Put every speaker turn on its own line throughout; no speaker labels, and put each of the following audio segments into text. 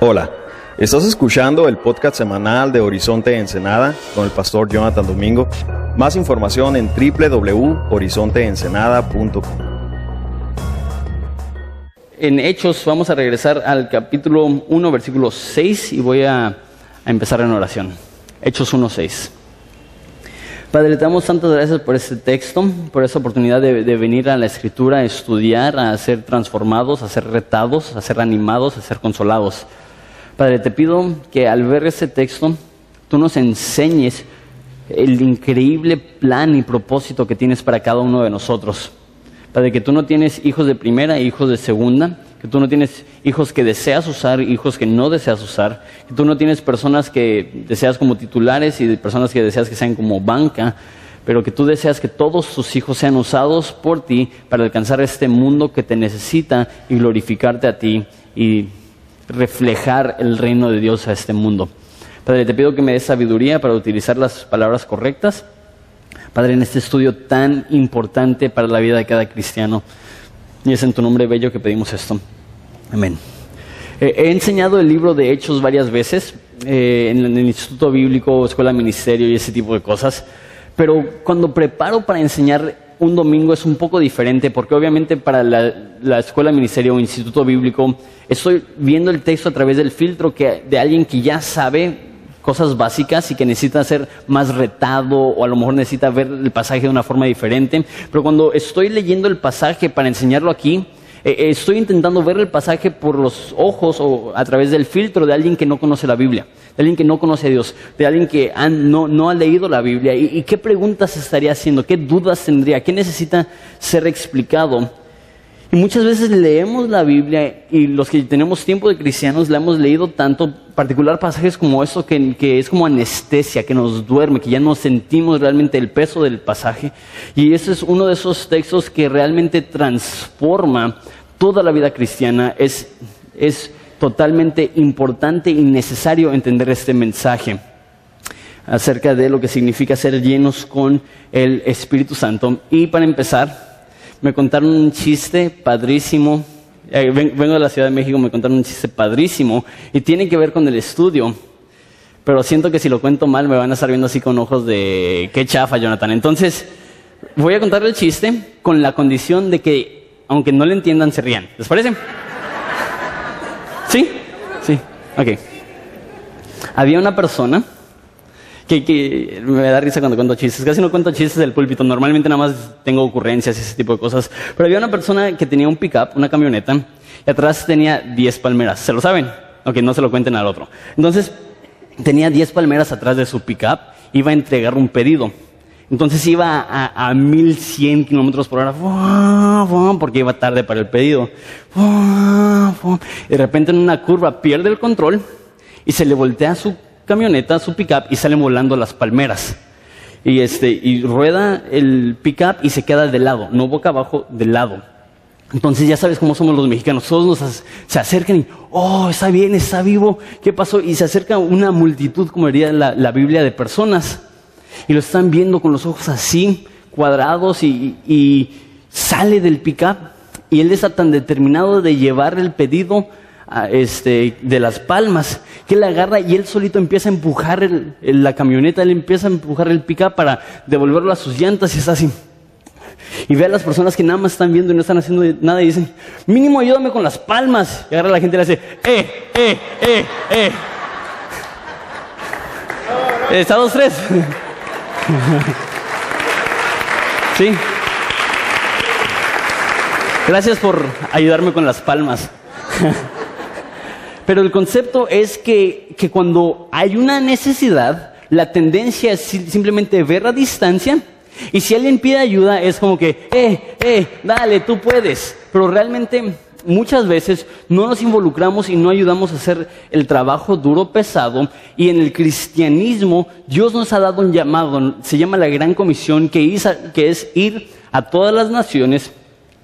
Hola, estás escuchando el podcast semanal de Horizonte Ensenada con el pastor Jonathan Domingo. Más información en www.horizonteensenada.com.
En Hechos vamos a regresar al capítulo 1, versículo 6 y voy a, empezar en oración. Hechos 1, 6. Padre, te damos tantas gracias por este texto, por esta oportunidad de, venir a la escritura, a estudiar, a ser transformados, a ser retados, a ser animados, a ser consolados. Padre, te pido que al ver este texto, tú nos enseñes el increíble plan y propósito que tienes para cada uno de nosotros. Padre, que tú no tienes hijos de primera e hijos de segunda, que tú no tienes hijos que deseas usar, hijos que no deseas usar, que tú no tienes personas que deseas como titulares y personas que deseas que sean como banca, pero que tú deseas que todos tus hijos sean usados por ti para alcanzar este mundo que te necesita y glorificarte a ti y reflejar el reino de Dios a este mundo. Padre, te pido que me des sabiduría para utilizar las palabras correctas. Padre, en este estudio tan importante para la vida de cada cristiano. Y es en tu nombre bello que pedimos esto. Amén. Eh, he enseñado el libro de Hechos varias veces eh, en, el Instituto Bíblico, Escuela Ministerio y ese tipo de cosas. Pero cuando preparo para enseñar un domingo es un poco diferente porque obviamente para la, la, escuela ministerio o instituto bíblico estoy viendo el texto a través del filtro que, de alguien que ya sabe cosas básicas y que necesita ser más retado o a lo mejor necesita ver el pasaje de una forma diferente. Pero cuando estoy leyendo el pasaje para enseñarlo aquí, eh, estoy intentando ver el pasaje por los ojos o a través del filtro de alguien que no conoce la Biblia, de alguien que no conoce a Dios, de alguien que no, ha leído la Biblia. ¿Y, ¿Y, qué preguntas estaría haciendo? ¿Qué dudas tendría? ¿Qué necesita ser explicado? Y muchas veces leemos la Biblia y los que tenemos tiempo de cristianos la hemos leído tanto, particular pasajes como eso, que, que, es como anestesia, que nos duerme, que ya no sentimos realmente el peso del pasaje. Y ese es uno de esos textos que realmente transforma toda la vida cristiana. Es, es totalmente importante y necesario entender este mensaje acerca de lo que significa ser llenos con el Espíritu Santo. Y para empezar, me contaron un chiste padrísimo. Eh, vengo de la Ciudad de México, me contaron un chiste padrísimo y tiene que ver con el estudio. Pero siento que si lo cuento mal me van a estar viendo así con ojos de qué chafa, Jonathan. Entonces, voy a contar el chiste con la condición de que, aunque no le entiendan, se rían. ¿Les parece? ¿Sí? Sí. Ok. Había una persona que, me da risa cuando cuento chistes. Casi no cuento chistes del púlpito. Normalmente nada más tengo ocurrencias y ese tipo de cosas. Pero había una persona que tenía un pickup, una camioneta, y atrás tenía 10 palmeras. ¿Se lo saben? Ok, no se lo cuenten al otro. Entonces, tenía 10 palmeras atrás de su pickup, iba a entregar un pedido. Entonces iba a, a 1100 kilómetros por hora, porque iba tarde para el pedido. De repente en una curva pierde el control y se le voltea su camioneta, su pickup, y salen volando las palmeras. Y, este, y rueda el pickup y se queda de lado, no boca abajo, de lado. Entonces ya sabes cómo somos los mexicanos, todos nos se acercan y, oh, está bien, está vivo, ¿qué pasó? Y se acerca una multitud, como diría la, la Biblia, de personas. Y lo están viendo con los ojos así, cuadrados, y, y sale del pickup. Y él está tan determinado de llevar el pedido este, de las palmas, que él agarra y él solito empieza a empujar la camioneta, él empieza a empujar el pick para devolverlo a sus llantas y está así. Y ve a las personas que nada más están viendo y no están haciendo nada y dicen, mínimo ayúdame con las palmas. Y agarra a la gente y le hace, eh, eh, eh, eh. Está dos, tres. sí. Gracias por ayudarme con las palmas. Pero el concepto es que, que, cuando hay una necesidad, la tendencia es simplemente ver a distancia. Y si alguien pide ayuda, es como que, eh, eh, dale, tú puedes. Pero realmente muchas veces no nos involucramos y no ayudamos a hacer el trabajo duro, pesado. Y en el cristianismo, Dios nos ha dado un llamado, se llama la Gran Comisión, que que es ir a todas las naciones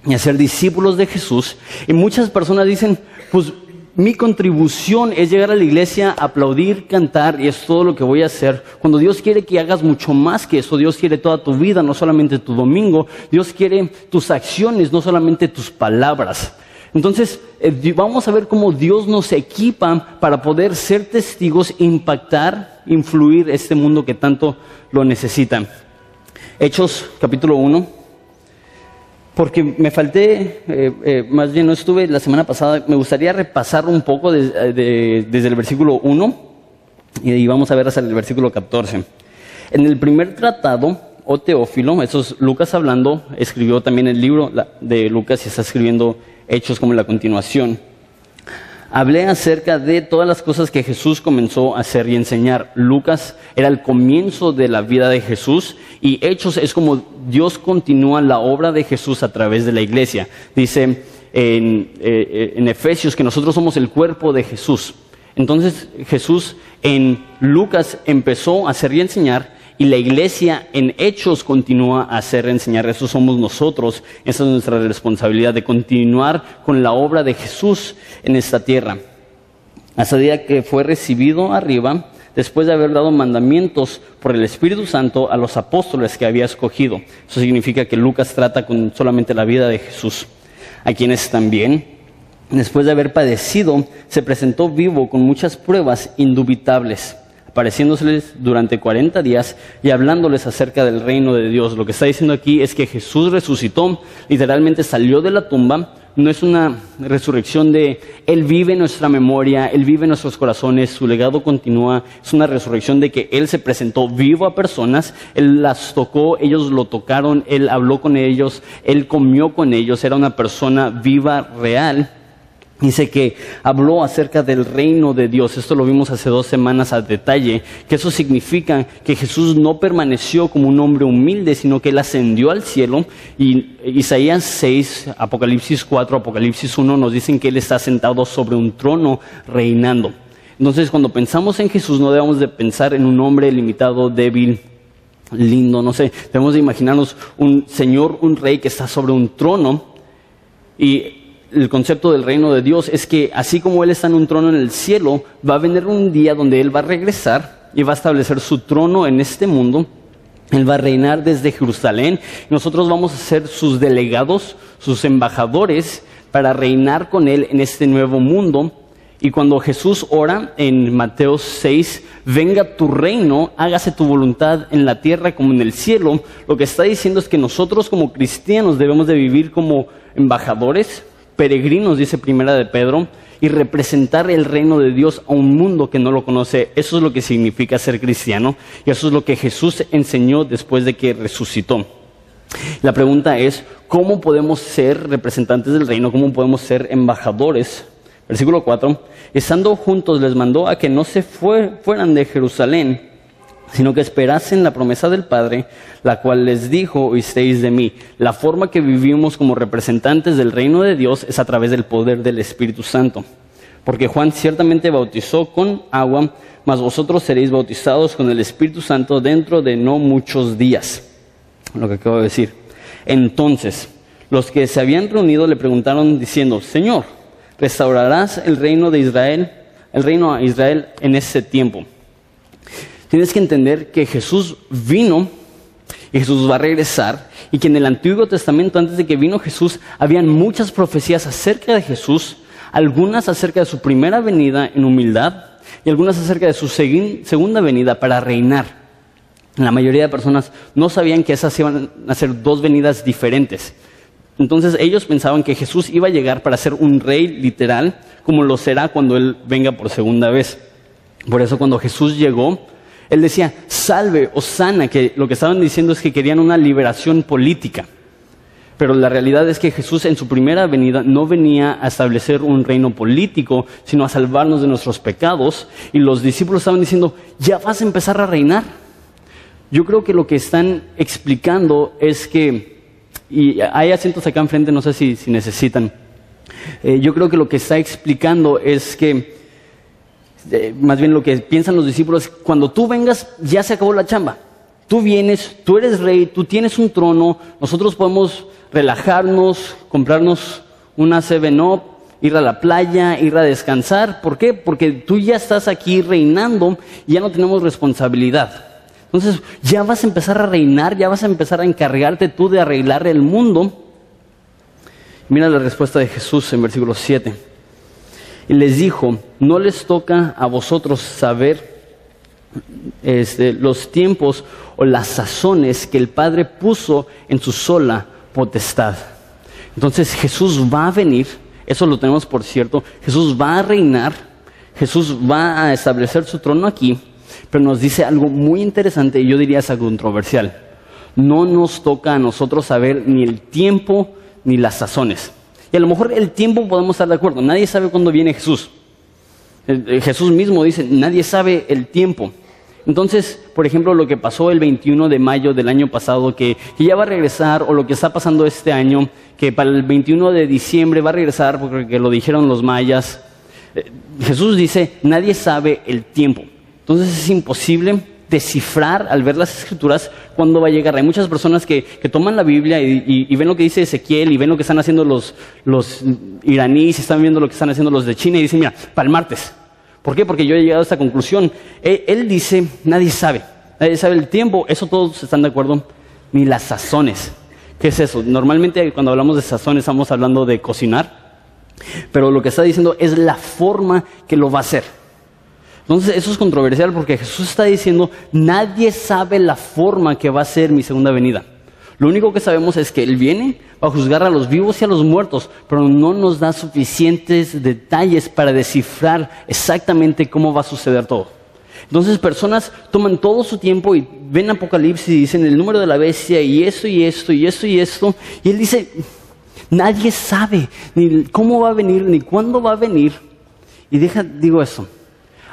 y hacer discípulos de Jesús. Y muchas personas dicen, pues mi contribución es llegar a la iglesia, aplaudir, cantar y es todo lo que voy a hacer. Cuando Dios quiere que hagas mucho más que eso, Dios quiere toda tu vida, no solamente tu domingo, Dios quiere tus acciones, no solamente tus palabras. Entonces, eh, vamos a ver cómo Dios nos equipa para poder ser testigos, impactar, influir este mundo que tanto lo necesita. Hechos capítulo 1. Porque me falté, eh, eh, más bien no estuve la semana pasada, me gustaría repasar un poco desde el versículo 1 y vamos a ver hasta el versículo 14. En el primer tratado, o Teófilo, eso es Lucas hablando, escribió también el libro de Lucas y está escribiendo hechos como la continuación. Hablé acerca de todas las cosas que Jesús comenzó a hacer y enseñar. Lucas era el comienzo de la vida de Jesús y Hechos es como Dios continúa la obra de Jesús a través de la iglesia. Dice en, eh, eh, en Efesios que nosotros somos el cuerpo de Jesús. Entonces Jesús en Lucas empezó a hacer y enseñar y la iglesia en hechos continúa a hacer enseñar. Eso somos nosotros. Esa es nuestra responsabilidad de continuar con la obra de Jesús en esta tierra. Hasta el día que fue recibido arriba, después de haber dado mandamientos por el Espíritu Santo a los apóstoles que había escogido. Eso significa que Lucas trata con solamente la vida de Jesús, a quienes también, después de haber padecido, se presentó vivo con muchas pruebas indubitables apareciéndoseles durante 40 días y hablándoles acerca del reino de Dios. Lo que está diciendo aquí es que Jesús resucitó, literalmente salió de la tumba. No es una resurrección de Él vive en nuestra memoria, Él vive en nuestros corazones, su legado continúa. Es una resurrección de que Él se presentó vivo a personas, Él las tocó, ellos lo tocaron, Él habló con ellos, Él comió con ellos, era una persona viva, real. Dice que habló acerca del reino de Dios. Esto lo vimos hace dos semanas a detalle. Que eso significa que Jesús no permaneció como un hombre humilde, sino que él ascendió al cielo. Y Isaías 6, Apocalipsis 4, Apocalipsis 1 nos dicen que él está sentado sobre un trono reinando. Entonces, cuando pensamos en Jesús, no debemos de pensar en un hombre limitado, débil, lindo, no sé. Debemos de imaginarnos un señor, un rey que está sobre un trono y el concepto del reino de Dios es que así como Él está en un trono en el cielo, va a venir un día donde Él va a regresar y va a establecer su trono en este mundo. Él va a reinar desde Jerusalén. Nosotros vamos a ser sus delegados, sus embajadores, para reinar con Él en este nuevo mundo. Y cuando Jesús ora en Mateo 6, venga tu reino, hágase tu voluntad en la tierra como en el cielo, lo que está diciendo es que nosotros como cristianos debemos de vivir como embajadores, peregrinos, dice Primera de Pedro, y representar el reino de Dios a un mundo que no lo conoce. Eso es lo que significa ser cristiano y eso es lo que Jesús enseñó después de que resucitó. La pregunta es, ¿cómo podemos ser representantes del reino? ¿Cómo podemos ser embajadores? Versículo 4, estando juntos les mandó a que no se fueran de Jerusalén, sino que esperasen la promesa del Padre, la cual les dijo, oísteis de mí. La forma que vivimos como representantes del reino de Dios es a través del poder del Espíritu Santo. Porque Juan ciertamente bautizó con agua, mas vosotros seréis bautizados con el Espíritu Santo dentro de no muchos días. Lo que acabo de decir. Entonces, los que se habían reunido le preguntaron diciendo, Señor, ¿restaurarás el reino de Israel, el reino a Israel en ese tiempo? Tienes que entender que Jesús vino y Jesús va a regresar y que en el Antiguo Testamento, antes de que vino Jesús, habían muchas profecías acerca de Jesús, algunas acerca de su primera venida en humildad y algunas acerca de su segunda venida para reinar. La mayoría de personas no sabían que esas iban a ser dos venidas diferentes. Entonces ellos pensaban que Jesús iba a llegar para ser un rey literal, como lo será cuando Él venga por segunda vez. Por eso cuando Jesús llegó, él decía, salve o sana, que lo que estaban diciendo es que querían una liberación política. Pero la realidad es que Jesús en su primera venida no venía a establecer un reino político, sino a salvarnos de nuestros pecados. Y los discípulos estaban diciendo, ya vas a empezar a reinar. Yo creo que lo que están explicando es que, y hay asientos acá enfrente, no sé si, necesitan, eh, yo creo que lo que está explicando es que más bien lo que piensan los discípulos, cuando tú vengas ya se acabó la chamba. Tú vienes, tú eres rey, tú tienes un trono, nosotros podemos relajarnos, comprarnos una Seven Up, ir a la playa, ir a descansar. ¿Por qué? Porque tú ya estás aquí reinando y ya no tenemos responsabilidad. Entonces ya vas a empezar a reinar, ya vas a empezar a encargarte tú de arreglar el mundo. Mira la respuesta de Jesús en versículo 7. Y les dijo, no les toca a vosotros saber este, los tiempos o las sazones que el Padre puso en su sola potestad. Entonces Jesús va a venir, eso lo tenemos por cierto, Jesús va a reinar, Jesús va a establecer su trono aquí, pero nos dice algo muy interesante y yo diría es controversial. No nos toca a nosotros saber ni el tiempo ni las sazones. Y a lo mejor el tiempo podemos estar de acuerdo, nadie sabe cuándo viene Jesús. Jesús mismo dice, nadie sabe el tiempo. Entonces, por ejemplo, lo que pasó el 21 de mayo del año pasado, que, ya va a regresar, o lo que está pasando este año, que para el 21 de diciembre va a regresar, porque lo dijeron los mayas, eh, Jesús dice, nadie sabe el tiempo. Entonces es imposible descifrar al ver las escrituras cuándo va a llegar. Hay muchas personas que, toman la Biblia y, ven lo que dice Ezequiel y ven lo que están haciendo los, los iraníes, están viendo lo que están haciendo los de China y dicen, mira, para el martes. ¿Por qué? Porque yo he llegado a esta conclusión. Él, dice, nadie sabe, nadie sabe el tiempo, eso todos están de acuerdo, ni las sazones. ¿Qué es eso? Normalmente cuando hablamos de sazones estamos hablando de cocinar, pero lo que está diciendo es la forma que lo va a hacer. Entonces eso es controversial porque Jesús está diciendo, nadie sabe la forma que va a ser mi segunda venida. Lo único que sabemos es que Él viene a juzgar a los vivos y a los muertos, pero no nos da suficientes detalles para descifrar exactamente cómo va a suceder todo. Entonces personas toman todo su tiempo y ven Apocalipsis y dicen el número de la bestia y esto y esto y esto y esto. Y Él dice, nadie sabe ni cómo va a venir ni cuándo va a venir. Y deja, digo eso,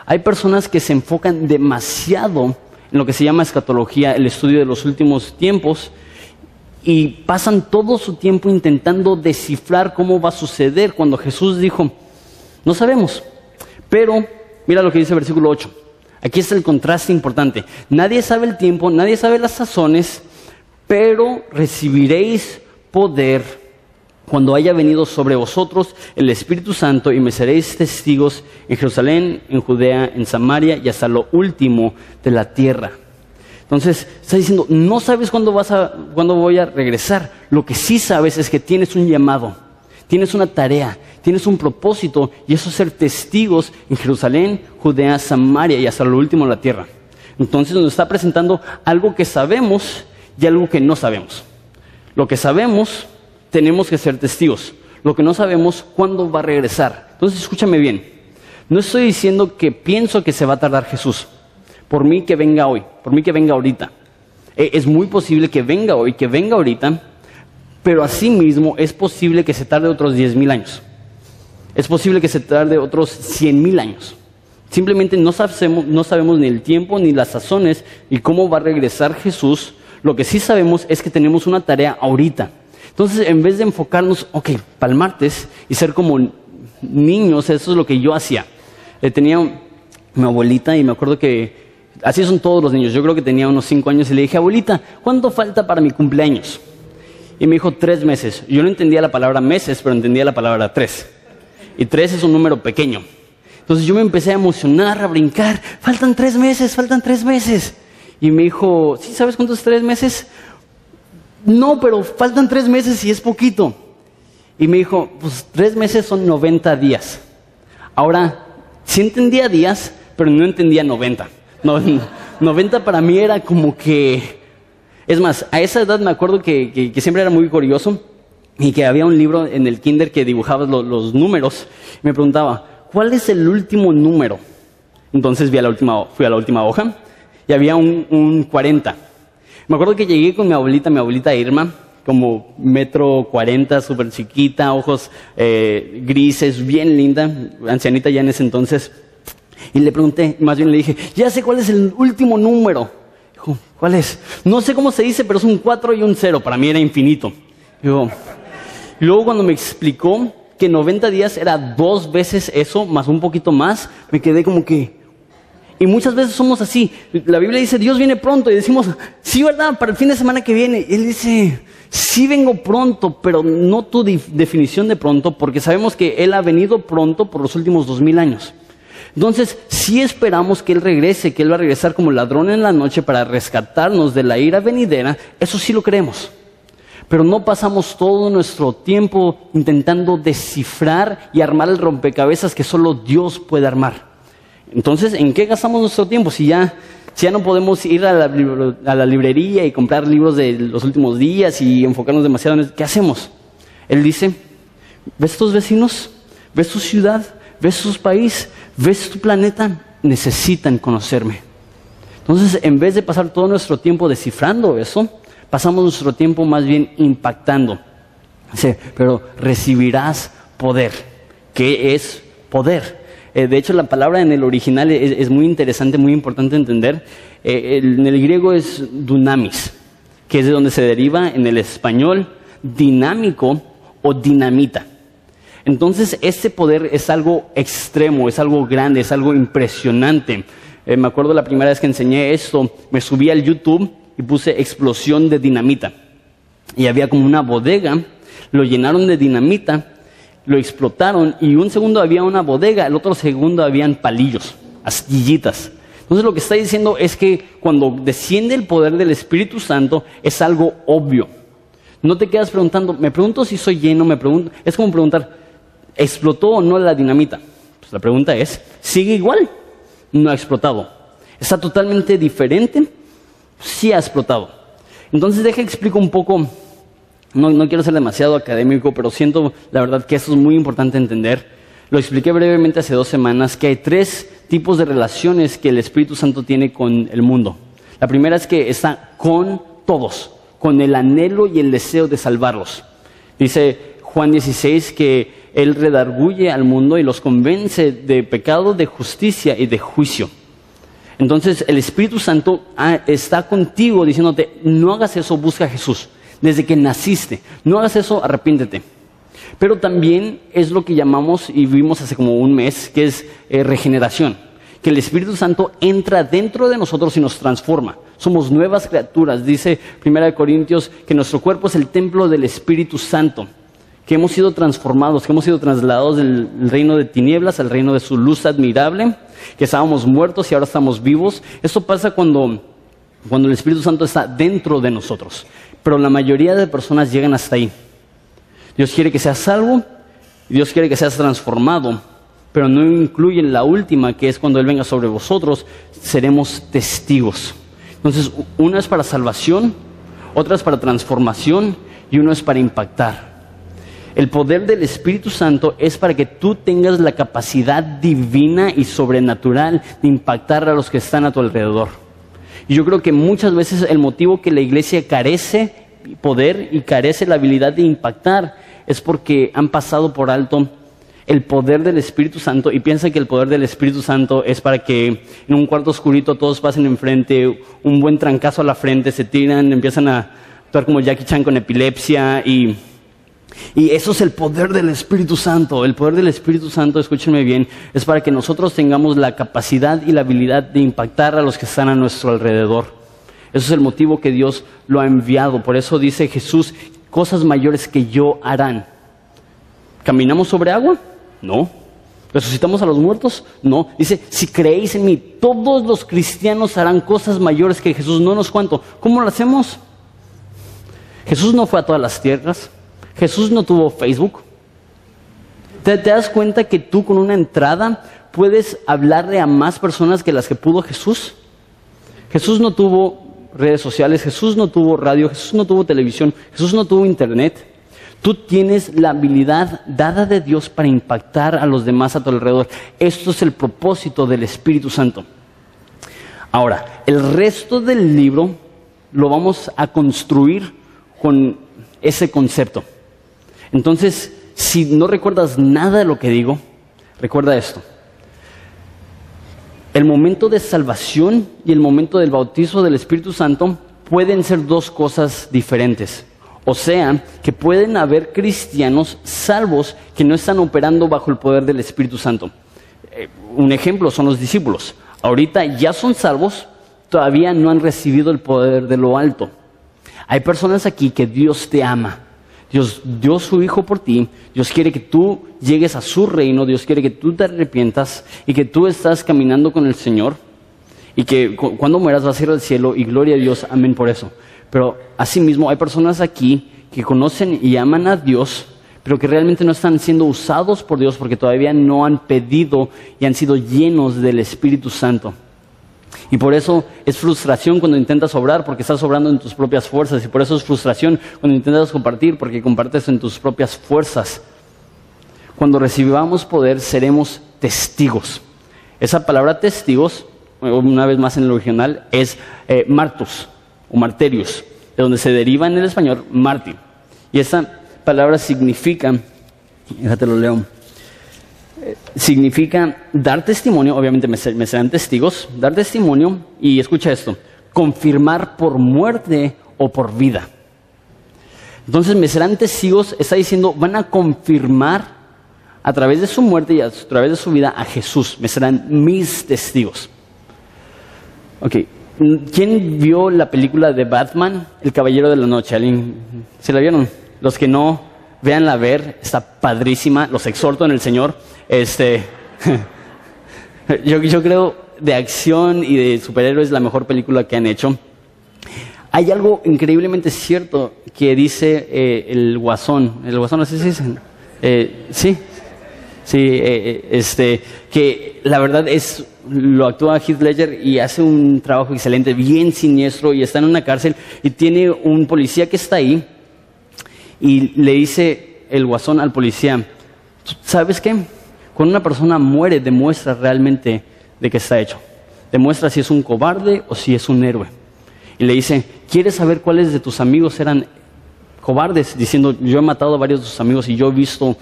hay personas que se enfocan demasiado en lo que se llama escatología, el estudio de los últimos tiempos, y pasan todo su tiempo intentando descifrar cómo va a suceder cuando Jesús dijo, no sabemos. Pero mira lo que dice el versículo 8. Aquí está el contraste importante. Nadie sabe el tiempo, nadie sabe las sazones, pero recibiréis poder cuando haya venido sobre vosotros el Espíritu Santo y me seréis testigos en Jerusalén, en Judea, en Samaria y hasta lo último de la tierra. Entonces, está diciendo, no sabes cuándo, vas a, cuándo voy a regresar. Lo que sí sabes es que tienes un llamado, tienes una tarea, tienes un propósito, y eso es ser testigos en Jerusalén, Judea, Samaria y hasta lo último de la tierra. Entonces nos está presentando algo que sabemos y algo que no sabemos. Lo que sabemos, tenemos que ser testigos. Lo que no sabemos, cuándo va a regresar. Entonces, escúchame bien. No estoy diciendo que pienso que se va a tardar Jesús por mí que venga hoy, por mí que venga ahorita. E, es muy posible que venga hoy, que venga ahorita, pero asimismo es posible que se tarde otros diez mil años. Es posible que se tarde otros cien mil años. Simplemente no sabemos, no sabemos ni el tiempo ni las sazones y cómo va a regresar Jesús. Lo que sí sabemos es que tenemos una tarea ahorita. Entonces, en vez de enfocarnos, ok, para el martes y ser como niños, eso es lo que yo hacía. Eh, tenía mi abuelita y me acuerdo que Así son todos los niños. Yo creo que tenía unos cinco años y le dije, abuelita, ¿cuánto falta para mi cumpleaños? Y me dijo, tres meses. Yo no entendía la palabra meses, pero entendía la palabra tres. Y tres es un número pequeño. Entonces yo me empecé a emocionar, a brincar. Faltan tres meses, faltan tres meses. Y me dijo, ¿sí sabes cuántos tres meses? No, pero faltan tres meses y es poquito. Y me dijo, pues tres meses son 90 días. Ahora, sí entendía días, pero no entendía 90. No, 90 para mí era como que... Es más, a esa edad me acuerdo que, siempre era muy curioso y que había un libro en el kinder que dibujaba los, números. Me preguntaba, ¿cuál es el último número? Entonces vi a la última, fui a la última hoja y había un, 40. Me acuerdo que llegué con mi abuelita, mi abuelita Irma, como metro cuarenta, súper chiquita, ojos eh, grises, bien linda, ancianita ya en ese entonces. Y le pregunté, más bien le dije, ya sé cuál es el último número. Dijo, ¿cuál es? No sé cómo se dice, pero es un 4 y un 0. Para mí era infinito. Luego cuando me explicó que 90 días era dos veces eso, más un poquito más, me quedé como que... Y muchas veces somos así. La Biblia dice, Dios viene pronto. Y decimos, sí, ¿verdad? Para el fin de semana que viene. Él dice, sí vengo pronto, pero no tu definición de pronto, porque sabemos que Él ha venido pronto por los últimos dos mil años. Entonces, si esperamos que Él regrese, que Él va a regresar como ladrón en la noche para rescatarnos de la ira venidera, eso sí lo creemos. pero no pasamos todo nuestro tiempo intentando descifrar y armar el rompecabezas que solo Dios puede armar. Entonces, ¿en qué gastamos nuestro tiempo si ya, si ya no podemos ir a la, librería y comprar libros de los últimos días y enfocarnos demasiado en eso? ¿Qué hacemos? Él dice, ¿ves tus vecinos? ¿Ves tu ciudad? ¿Ves tu país? ¿Ves tu planeta? Necesitan conocerme. Entonces, en vez de pasar todo nuestro tiempo descifrando eso, pasamos nuestro tiempo más bien impactando. Dice, pero recibirás poder. ¿Qué es poder? Eh, de hecho, la palabra en el original es, muy interesante, muy importante entender. Eh, en el griego es dunamis, que es de donde se deriva en el español dinámico o dinamita. Entonces, este poder es algo extremo, es algo grande, es algo impresionante. Eh, me acuerdo la primera vez que enseñé esto, me subí al YouTube y puse explosión de dinamita. Y había como una bodega, lo llenaron de dinamita, lo explotaron y un segundo había una bodega, el otro segundo habían palillos, astillitas. Entonces lo que está diciendo es que cuando desciende el poder del Espíritu Santo es algo obvio. No te quedas preguntando, me pregunto si soy lleno, me pregunto, es como preguntar, ¿explotó o no la dinamita? Pues la pregunta es, ¿sigue igual? No ha explotado. ¿Está totalmente diferente? Sí ha explotado. Entonces deja explico un poco, no, quiero ser demasiado académico, pero siento la verdad que eso es muy importante entender. Lo expliqué brevemente hace dos semanas, que hay tres tipos de relaciones que el Espíritu Santo tiene con el mundo. La primera es que está con todos con el anhelo y el deseo de salvarlos. Dice Juan 16 que Él redarguye al mundo y los convence de pecado, de justicia y de juicio. Entonces el Espíritu Santo ah, está contigo diciéndote, no hagas eso, busca a Jesús. Desde que naciste, no hagas eso, arrepiéntete. Pero también es lo que llamamos, y vimos hace como un mes, que es eh, regeneración que el Espíritu Santo entra dentro de nosotros y nos transforma. Somos nuevas criaturas. Dice 1 Corintios que nuestro cuerpo es el templo del Espíritu Santo, que hemos sido transformados, que hemos sido trasladados del reino de tinieblas al reino de su luz admirable, que estábamos muertos y ahora estamos vivos. Esto pasa cuando, cuando el Espíritu Santo está dentro de nosotros. Pero la mayoría de personas llegan hasta ahí. Dios quiere que seas salvo, Dios quiere que seas transformado, pero no incluyen la última, que es cuando Él venga sobre vosotros, seremos testigos. Entonces, una es para salvación, otra es para transformación y uno es para impactar. El poder del Espíritu Santo es para que tú tengas la capacidad divina y sobrenatural de impactar a los que están a tu alrededor. Y yo creo que muchas veces el motivo que la iglesia carece poder y carece la habilidad de impactar es porque han pasado por alto el poder del Espíritu Santo y piensa que el poder del Espíritu Santo es para que en un cuarto oscurito todos pasen enfrente, un buen trancazo a la frente, se tiran, empiezan a actuar como Jackie Chan con epilepsia y, y eso es el poder del Espíritu Santo. El poder del Espíritu Santo, escúchenme bien, es para que nosotros tengamos la capacidad y la habilidad de impactar a los que están a nuestro alrededor. Eso es el motivo que Dios lo ha enviado. Por eso dice Jesús, cosas mayores que yo harán. ¿Caminamos sobre agua? No. ¿Resucitamos a los muertos? No. Dice, si creéis en mí, todos los cristianos harán cosas mayores que Jesús. No nos cuento. ¿Cómo lo hacemos? Jesús no fue a todas las tierras. Jesús no tuvo Facebook. ¿Te, ¿Te, das cuenta que tú con una entrada puedes hablarle a más personas que las que pudo Jesús? Jesús no tuvo redes sociales, Jesús no tuvo radio, Jesús no tuvo televisión, Jesús no tuvo internet. Tú tienes la habilidad dada de Dios para impactar a los demás a tu alrededor. Esto es el propósito del Espíritu Santo. Ahora, el resto del libro lo vamos a construir con ese concepto. Entonces, si no recuerdas nada de lo que digo, recuerda esto. El momento de salvación y el momento del bautismo del Espíritu Santo pueden ser dos cosas diferentes. O sea, que pueden haber cristianos salvos que no están operando bajo el poder del Espíritu Santo. Eh, un ejemplo son los discípulos. Ahorita ya son salvos, todavía no han recibido el poder de lo alto. Hay personas aquí que Dios te ama. Dios dio su Hijo por ti. Dios quiere que tú llegues a su reino. Dios quiere que tú te arrepientas y que tú estás caminando con el Señor. Y que cuando mueras vas a ir al cielo y gloria a Dios. Amén por eso. Pero asimismo hay personas aquí que conocen y aman a Dios, pero que realmente no están siendo usados por Dios porque todavía no han pedido y han sido llenos del Espíritu Santo. Y por eso es frustración cuando intentas obrar porque estás obrando en tus propias fuerzas. Y por eso es frustración cuando intentas compartir porque compartes en tus propias fuerzas. Cuando recibamos poder seremos testigos. Esa palabra testigos, una vez más en el original, es eh, martus o marterius, de donde se deriva en el español mártir. Y esa palabra significa, déjate lo leo, significa dar testimonio, obviamente me, serán testigos, dar testimonio y escucha esto, confirmar por muerte o por vida. Entonces me serán testigos, está diciendo, van a confirmar a través de su muerte y a través de su vida a Jesús, me serán mis testigos. Ok, ¿quién vio la película de Batman, El Caballero de la Noche? ¿Alguien? ¿Se la vieron? Los que no, véanla ver, está padrísima, los exhorto en el Señor. Este, yo, yo creo de acción y de superhéroes la mejor película que han hecho. Hay algo increíblemente cierto que dice eh, el Guasón. ¿El Guasón así se dice? Eh, sí, sí, eh, este, que la verdad es, lo actúa Heath Ledger y hace un trabajo excelente, bien siniestro y está en una cárcel y tiene un policía que está ahí y le dice el Guasón al policía, ¿sabes qué? Cuando una persona muere, demuestra realmente de qué está hecho. Demuestra si es un cobarde o si es un héroe. Y le dice, ¿quieres saber cuáles de tus amigos eran cobardes? Diciendo, yo he matado a varios de tus amigos y yo he visto,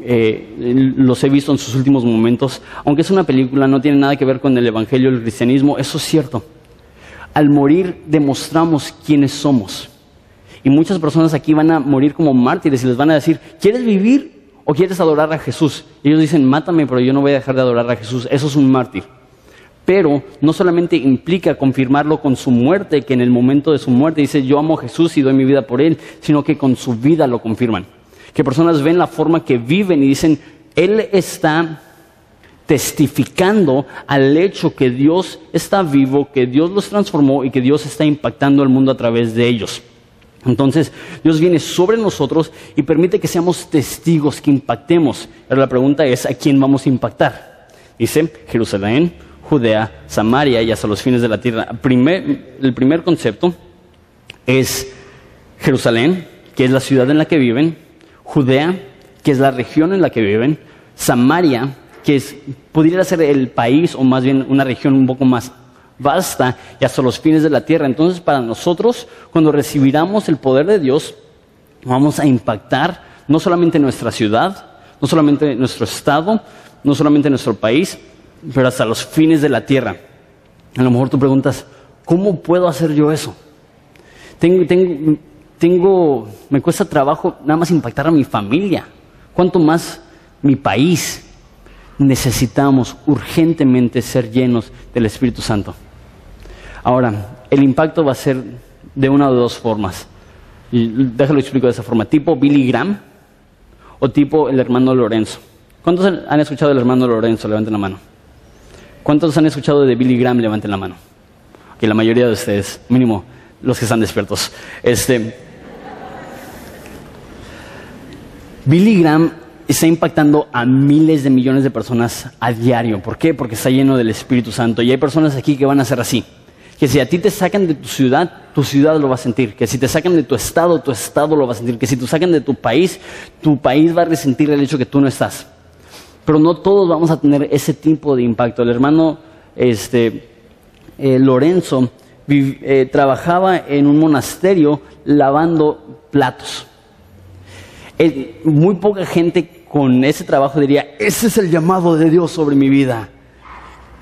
eh, los he visto en sus últimos momentos. Aunque es una película, no tiene nada que ver con el Evangelio, el cristianismo, eso es cierto. Al morir demostramos quiénes somos. Y muchas personas aquí van a morir como mártires y les van a decir, ¿quieres vivir ¿O quieres adorar a Jesús? Y ellos dicen, mátame, pero yo no voy a dejar de adorar a Jesús. Eso es un mártir. Pero no solamente implica confirmarlo con su muerte, que en el momento de su muerte dice, yo amo a Jesús y doy mi vida por él, sino que con su vida lo confirman. Que personas ven la forma que viven y dicen, él está testificando al hecho que Dios está vivo, que Dios los transformó y que Dios está impactando al mundo a través de ellos. Entonces, Dios viene sobre nosotros y permite que seamos testigos, que impactemos. Pero la pregunta es, ¿a quién vamos a impactar? Dice Jerusalén, Judea, Samaria y hasta los fines de la tierra. el primer concepto es Jerusalén, que es la ciudad en la que viven, Judea, que es la región en la que viven, Samaria, que es, ser el país o más bien una región un poco más basta y hasta los fines de la tierra. Entonces, para nosotros, cuando recibiramos el poder de Dios, vamos a impactar no solamente nuestra ciudad, no solamente nuestro estado, no solamente nuestro país, pero hasta los fines de la tierra. A lo mejor tú preguntas, ¿cómo puedo hacer yo eso? Tengo, tengo, tengo, me cuesta trabajo nada más impactar a mi familia. ¿Cuánto más mi país? Necesitamos urgentemente ser llenos del Espíritu Santo. Ahora, el impacto va a ser de una o dos formas. Déjalo explico de esa forma. Tipo Billy Graham o tipo el hermano Lorenzo. ¿Cuántos han escuchado del hermano Lorenzo? Levanten la mano. ¿Cuántos han escuchado de Billy Graham? Levanten la mano. Que la mayoría de ustedes, mínimo los que están despiertos. Este, Billy Graham está impactando a miles de millones de personas a diario. ¿Por qué? Porque está lleno del Espíritu Santo. Y hay personas aquí que van a ser así que si a ti te sacan de tu ciudad, tu ciudad lo va a sentir, que si te sacan de tu estado, tu estado lo va a sentir, que si te sacan de tu país, tu país va a resentir el hecho que tú no estás. Pero no todos vamos a tener ese tipo de impacto. El hermano este, eh, Lorenzo eh, trabajaba en un monasterio lavando platos. muy poca gente con ese trabajo diría, ese es el llamado de Dios sobre mi vida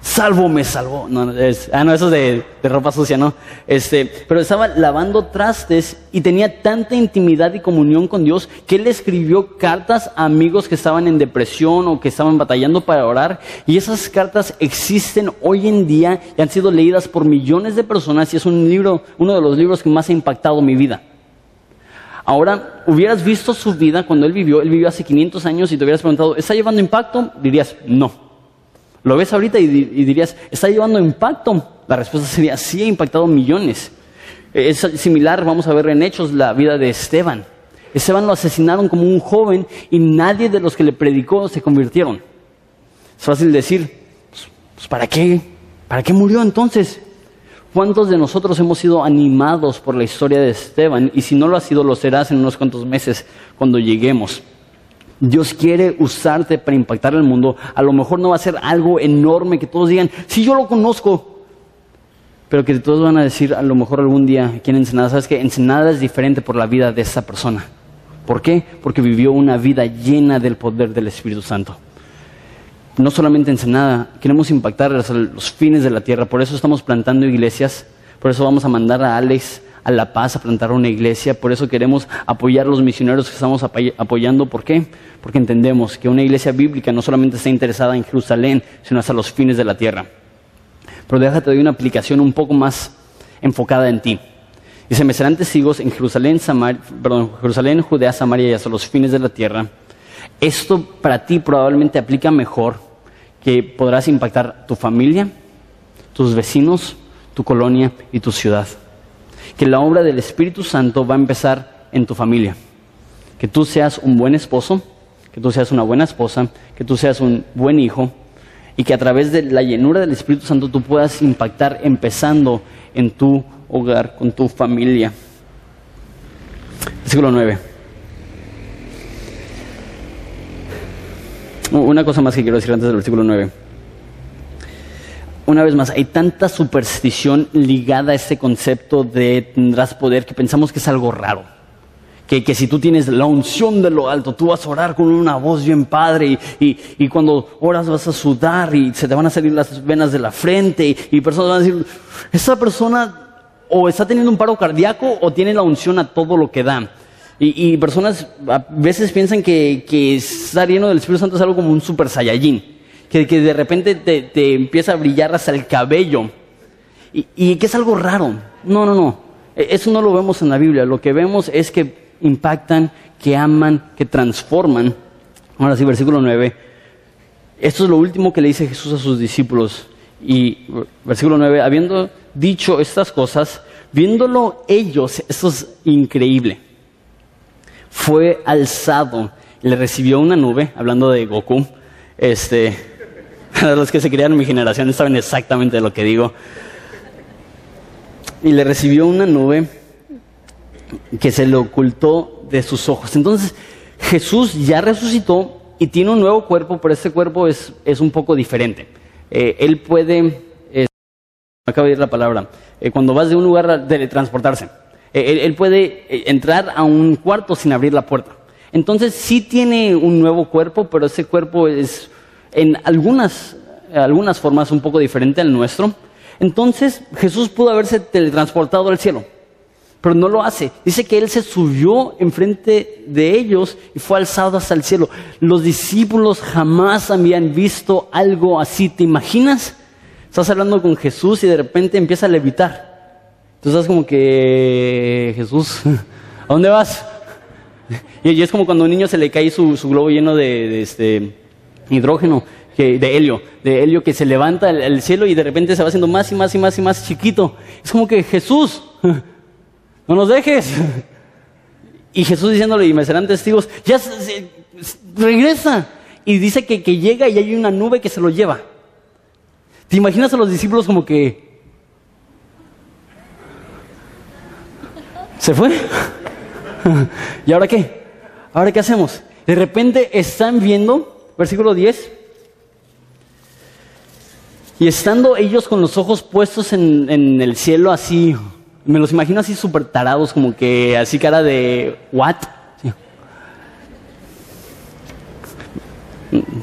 salvo me salvó. No, es, ah, no, eso es de, de, ropa sucia, ¿no? Este, pero estaba lavando trastes y tenía tanta intimidad y comunión con Dios que él escribió cartas a amigos que estaban en depresión o que estaban batallando para orar. Y esas cartas existen hoy en día y han sido leídas por millones de personas y es un libro, uno de los libros que más ha impactado mi vida. Ahora, hubieras visto su vida cuando él vivió, él vivió hace 500 años y te hubieras preguntado, ¿está llevando impacto? Dirías, no. Lo ves ahorita y, dirías, ¿está llevando impacto? La respuesta sería, sí, ha impactado millones. Es similar, vamos a ver en Hechos, la vida de Esteban. Esteban lo asesinaron como un joven y nadie de los que le predicó se convirtieron. Es fácil decir, pues, pues, ¿para qué? ¿Para qué murió entonces? ¿Cuántos de nosotros hemos sido animados por la historia de Esteban? Y si no lo ha sido, lo serás en unos cuantos meses cuando lleguemos. Dios quiere usarte para impactar el mundo. A lo mejor no va a ser algo enorme que todos digan, si yo lo conozco. Pero que todos van a decir, a lo mejor algún día aquí en Ensenada, sabes que Ensenada es diferente por la vida de esa persona. ¿Por qué? Porque vivió una vida llena del poder del Espíritu Santo no solamente Ensenada, queremos impactar los fines de la tierra, por eso estamos plantando iglesias, por eso vamos a mandar a Alex a La Paz a plantar una iglesia, por eso queremos apoyar a los misioneros que estamos apoyando, ¿por qué? Porque entendemos que una iglesia bíblica no solamente está interesada en Jerusalén, sino hasta los fines de la tierra. Pero déjate de una aplicación un poco más enfocada en ti. Dice, me serán testigos en Jerusalén, perdón, Jerusalén, Judea, Samaria y hasta los fines de la tierra. Esto para ti probablemente aplica mejor que podrás impactar tu familia, tus vecinos, tu colonia y tu ciudad. Que la obra del Espíritu Santo va a empezar en tu familia. Que tú seas un buen esposo, que tú seas una buena esposa, que tú seas un buen hijo y que a través de la llenura del Espíritu Santo tú puedas impactar empezando en tu hogar, con tu familia. Versículo 9. Una cosa más que quiero decir antes del versículo 9. Una vez más, hay tanta superstición ligada a este concepto de tendrás poder que pensamos que es algo raro. Que, que, si tú tienes la unción de lo alto, tú vas a orar con una voz bien padre y, y, cuando oras vas a sudar y se te van a salir las venas de la frente y, y, personas van a decir, esa persona o está teniendo un paro cardíaco o tiene la unción a todo lo que da. Y, personas a veces piensan que, que, estar lleno del Espíritu Santo es algo como un super saiyajin, que, de repente te, empieza a brillar hasta el cabello y, y, que es algo raro. No, no, no. E, eso no lo vemos en la Biblia. Lo que vemos es que impactan, que aman, que transforman. Ahora sí, versículo 9. Esto es lo último que le dice Jesús a sus discípulos. Y versículo 9, habiendo dicho estas cosas, viéndolo ellos, esto es increíble fue alzado. Le recibió una nube, hablando de Goku. Este, los que se criaron mi generación saben exactamente lo que digo. Y le recibió una nube que se le ocultó de sus ojos. Entonces, Jesús ya resucitó y tiene un nuevo cuerpo, pero ese cuerpo es, es un poco diferente. Eh, él puede, eh, acabo de decir la palabra, eh, cuando vas de un lugar a teletransportarse. Eh, él, puede entrar a un cuarto sin abrir la puerta. Entonces sí tiene un nuevo cuerpo, pero ese cuerpo es en algunas, algunas formas un poco diferente al nuestro. Entonces Jesús pudo haberse teletransportado al cielo, pero no lo hace. Dice que Él se subió enfrente de ellos y fue alzado hasta el cielo. Los discípulos jamás habían visto algo así. ¿Te imaginas? Estás hablando con Jesús y de repente empieza a levitar. Tú estás como que, Jesús, ¿a dónde vas? Y, es como cuando a un niño se le cae su, globo lleno de, este, hidrógeno, de helio, de helio que se levanta al, cielo y de repente se va haciendo más y más y más y más chiquito. Es como que, Jesús, no nos dejes. Y Jesús diciéndole, y me serán testigos, ya regresa. Y dice que, que llega y hay una nube que se lo lleva. ¿Te imaginas a los discípulos como que, ¿Se fue? ¿Y ahora qué? ¿Ahora qué hacemos? De repente están viendo, versículo 10, y estando ellos con los ojos puestos en, el cielo así, me los imagino así súper tarados, como que así cara de, ¿what?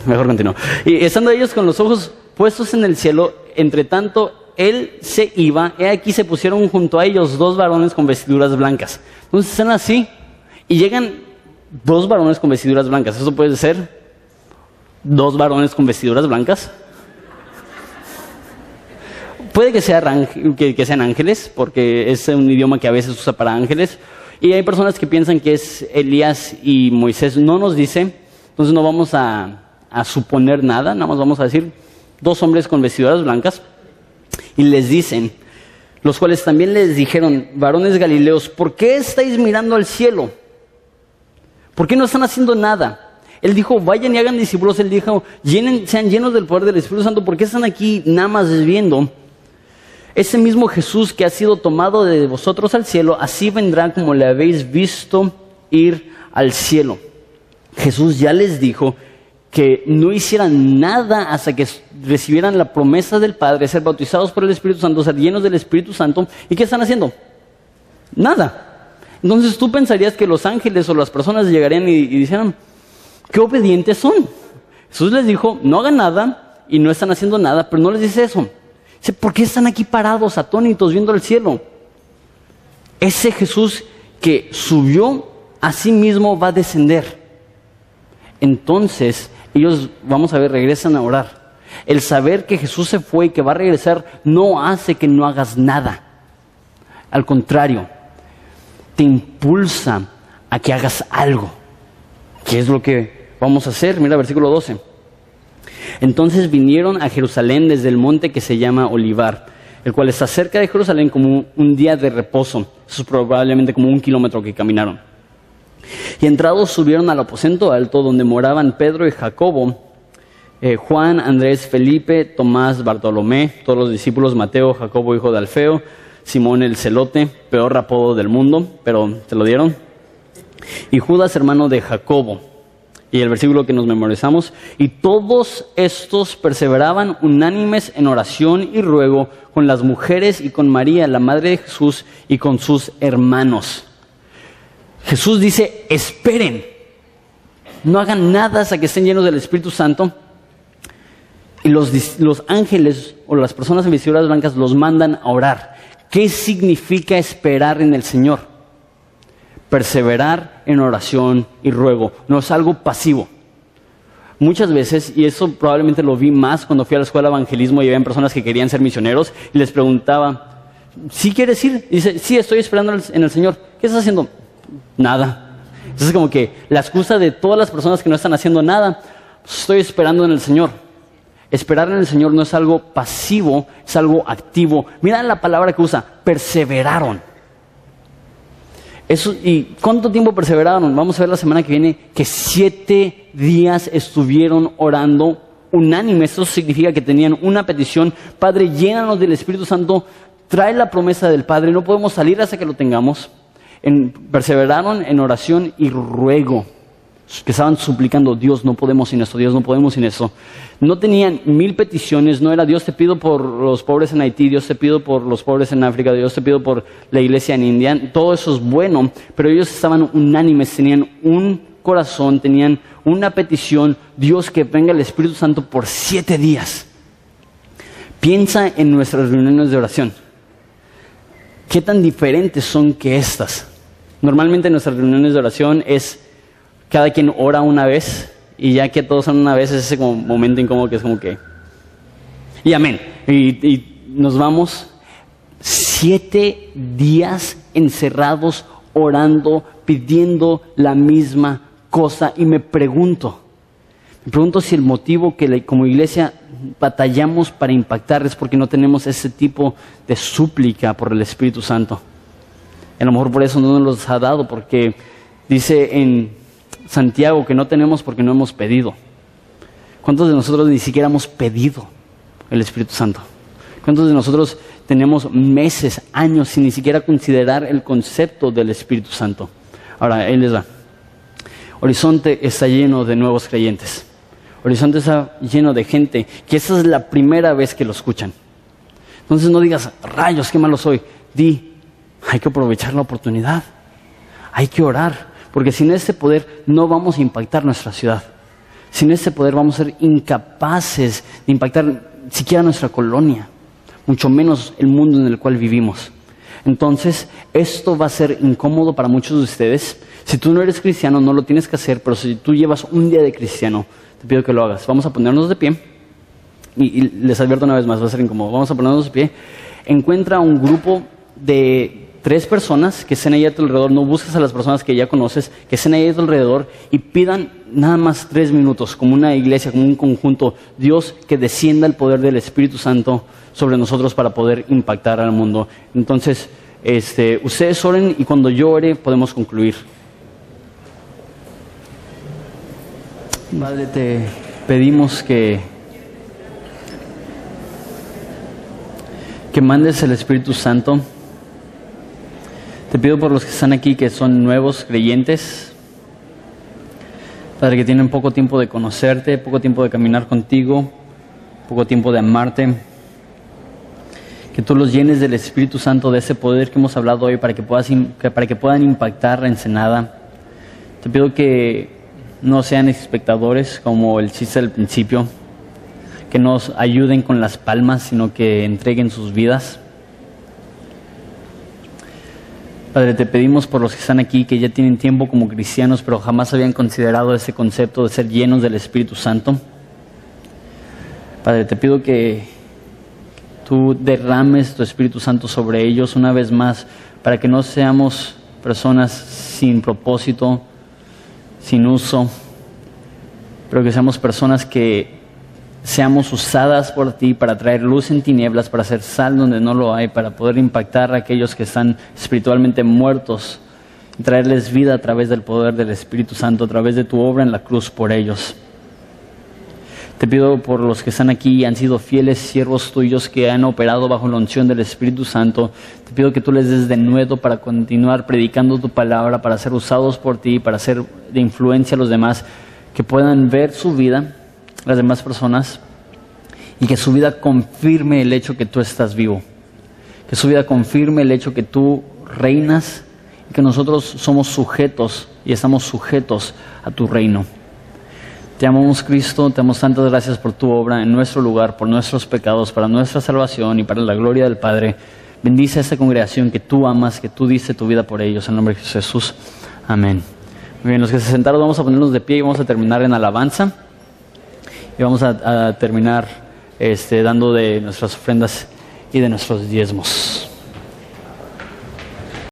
Mejor continúo. Y estando ellos con los ojos puestos en el cielo, entre tanto él se iba, y aquí se pusieron junto a ellos dos varones con vestiduras blancas. Entonces están así y llegan dos varones con vestiduras blancas. ¿Eso puede ser? ¿Dos varones con vestiduras blancas? Puede que, que, sean ángeles, porque es un idioma que a veces usa para ángeles. Y hay personas que piensan que es Elías y Moisés. No nos dice, entonces no vamos a, a suponer nada, nada más vamos a decir dos hombres con vestiduras blancas y les dicen, los cuales también les dijeron, varones galileos, ¿por qué estáis mirando al cielo? ¿Por qué no están haciendo nada? Él dijo, vayan y hagan discípulos. Él dijo, llenen, sean llenos del poder del Espíritu Santo. ¿Por qué están aquí nada más viendo? Ese mismo Jesús que ha sido tomado de vosotros al cielo, así vendrá como le habéis visto ir al cielo. Jesús ya les dijo que no hicieran nada hasta que recibieran la promesa del Padre, ser bautizados por el Espíritu Santo, ser llenos del Espíritu Santo. ¿Y qué están haciendo? Nada. Entonces tú pensarías que los ángeles o las personas llegarían y, y dijeran, qué obedientes son. Jesús les dijo, no hagan nada y no están haciendo nada, pero no les dice eso. Dice, ¿por qué están aquí parados, atónitos, viendo el cielo? Ese Jesús que subió a sí mismo va a descender. Entonces, ellos, vamos a ver, regresan a orar. El saber que Jesús se fue y que va a regresar no hace que no hagas nada. Al contrario, te impulsa a que hagas algo. ¿Qué es lo que vamos a hacer? Mira, versículo 12. Entonces vinieron a Jerusalén desde el monte que se llama Olivar, el cual está cerca de Jerusalén como un día de reposo. Eso es probablemente como un kilómetro que caminaron. Y entrados subieron al aposento alto donde moraban Pedro y Jacobo, eh, Juan, Andrés, Felipe, Tomás, Bartolomé, todos los discípulos, Mateo, Jacobo, hijo de Alfeo, Simón el celote, peor apodo del mundo, pero te lo dieron, y Judas, hermano de Jacobo. Y el versículo que nos memorizamos, y todos estos perseveraban unánimes en oración y ruego con las mujeres y con María, la madre de Jesús, y con sus hermanos. Jesús dice, esperen, no hagan nada hasta que estén llenos del Espíritu Santo. Y los, los ángeles o las personas en vestiduras blancas los mandan a orar. ¿Qué significa esperar en el Señor? Perseverar en oración y ruego. No es algo pasivo. Muchas veces, y eso probablemente lo vi más cuando fui a la escuela de evangelismo y había personas que querían ser misioneros, y les preguntaba, ¿sí quieres ir? Y dice, sí, estoy esperando en el Señor. ¿Qué estás haciendo? Nada. Entonces es como que la excusa de todas las personas que no están haciendo nada, pues, estoy esperando en el Señor. Esperar en el Señor no es algo pasivo, es algo activo. Mira la palabra que usa, perseveraron. Eso, ¿Y cuánto tiempo perseveraron? Vamos a ver la semana que viene que siete días estuvieron orando unánime. Eso significa que tenían una petición. Padre, llénanos del Espíritu Santo, trae la promesa del Padre. No podemos salir hasta que lo tengamos perseveraron en oración y ruego, que estaban suplicando, Dios, no podemos sin esto, Dios, no podemos sin eso. No tenían mil peticiones, no era Dios te pido por los pobres en Haití, Dios te pido por los pobres en África, Dios te pido por la iglesia en India, todo eso es bueno, pero ellos estaban unánimes, tenían un corazón, tenían una petición, Dios que venga el Espíritu Santo por siete días. Piensa en nuestras reuniones de oración. ¿Qué tan diferentes son que estas? Normalmente nuestras reuniones de oración es cada quien ora una vez y ya que todos son una vez es ese momento incómodo que es como que... Y amén. Y nos vamos siete días encerrados orando, pidiendo la misma cosa y me pregunto, me pregunto si el motivo que como iglesia batallamos para impactar es porque no tenemos ese tipo de súplica por el Espíritu Santo. A lo mejor por eso no nos los ha dado, porque dice en Santiago que no tenemos porque no hemos pedido. ¿Cuántos de nosotros ni siquiera hemos pedido el Espíritu Santo? ¿Cuántos de nosotros tenemos meses, años sin ni siquiera considerar el concepto del Espíritu Santo? Ahora, él les va. Horizonte está lleno de nuevos creyentes. Horizonte está lleno de gente que esa es la primera vez que lo escuchan. Entonces no digas, rayos, qué malo soy. Di, hay que aprovechar la oportunidad. Hay que orar, porque sin ese poder no vamos a impactar nuestra ciudad. Sin ese poder vamos a ser incapaces de impactar siquiera nuestra colonia, mucho menos el mundo en el cual vivimos. Entonces, esto va a ser incómodo para muchos de ustedes. Si tú no eres cristiano, no lo tienes que hacer, pero si tú llevas un día de cristiano, te pido que lo hagas. Vamos a ponernos de pie. Y, les advierto una vez más, va a ser incómodo. Vamos a ponernos de pie. Encuentra un grupo de tres personas que estén ahí a tu alrededor, no busques a las personas que ya conoces, que estén ahí a tu alrededor y pidan nada más tres minutos, como una iglesia, como un conjunto, Dios que descienda el poder del Espíritu Santo sobre nosotros para poder impactar al mundo. Entonces, este, ustedes oren y cuando yo ore podemos concluir. Padre, te pedimos que, que mandes el Espíritu Santo. Te pido por los que están aquí que son nuevos creyentes, Padre, que tienen poco tiempo de conocerte, poco tiempo de caminar contigo, poco tiempo de amarte. Que tú los llenes del Espíritu Santo, de ese poder que hemos hablado hoy, para que, puedas, para que puedan impactar la ensenada. Te pido que no sean espectadores como el chiste del principio, que nos ayuden con las palmas, sino que entreguen sus vidas. Padre, te pedimos por los que están aquí, que ya tienen tiempo como cristianos, pero jamás habían considerado ese concepto de ser llenos del Espíritu Santo. Padre, te pido que tú derrames tu Espíritu Santo sobre ellos una vez más, para que no seamos personas sin propósito, sin uso, pero que seamos personas que seamos usadas por ti para traer luz en tinieblas, para hacer sal donde no lo hay, para poder impactar a aquellos que están espiritualmente muertos y traerles vida a través del poder del Espíritu Santo, a través de tu obra en la cruz por ellos. Te pido por los que están aquí y han sido fieles siervos tuyos que han operado bajo la unción del Espíritu Santo. Te pido que tú les des de nuevo para continuar predicando tu palabra, para ser usados por ti, para ser de influencia a los demás, que puedan ver su vida las demás personas y que su vida confirme el hecho que tú estás vivo, que su vida confirme el hecho que tú reinas y que nosotros somos sujetos y estamos sujetos a tu reino. Te amamos Cristo, te damos tantas gracias por tu obra en nuestro lugar, por nuestros pecados, para nuestra salvación y para la gloria del Padre. Bendice a esta congregación que tú amas, que tú diste tu vida por ellos. En nombre de Jesús. Amén. Muy bien, los que se sentaron vamos a ponernos de pie y vamos a terminar en alabanza y vamos a, terminar este, dando de nuestras ofrendas y de nuestros diezmos.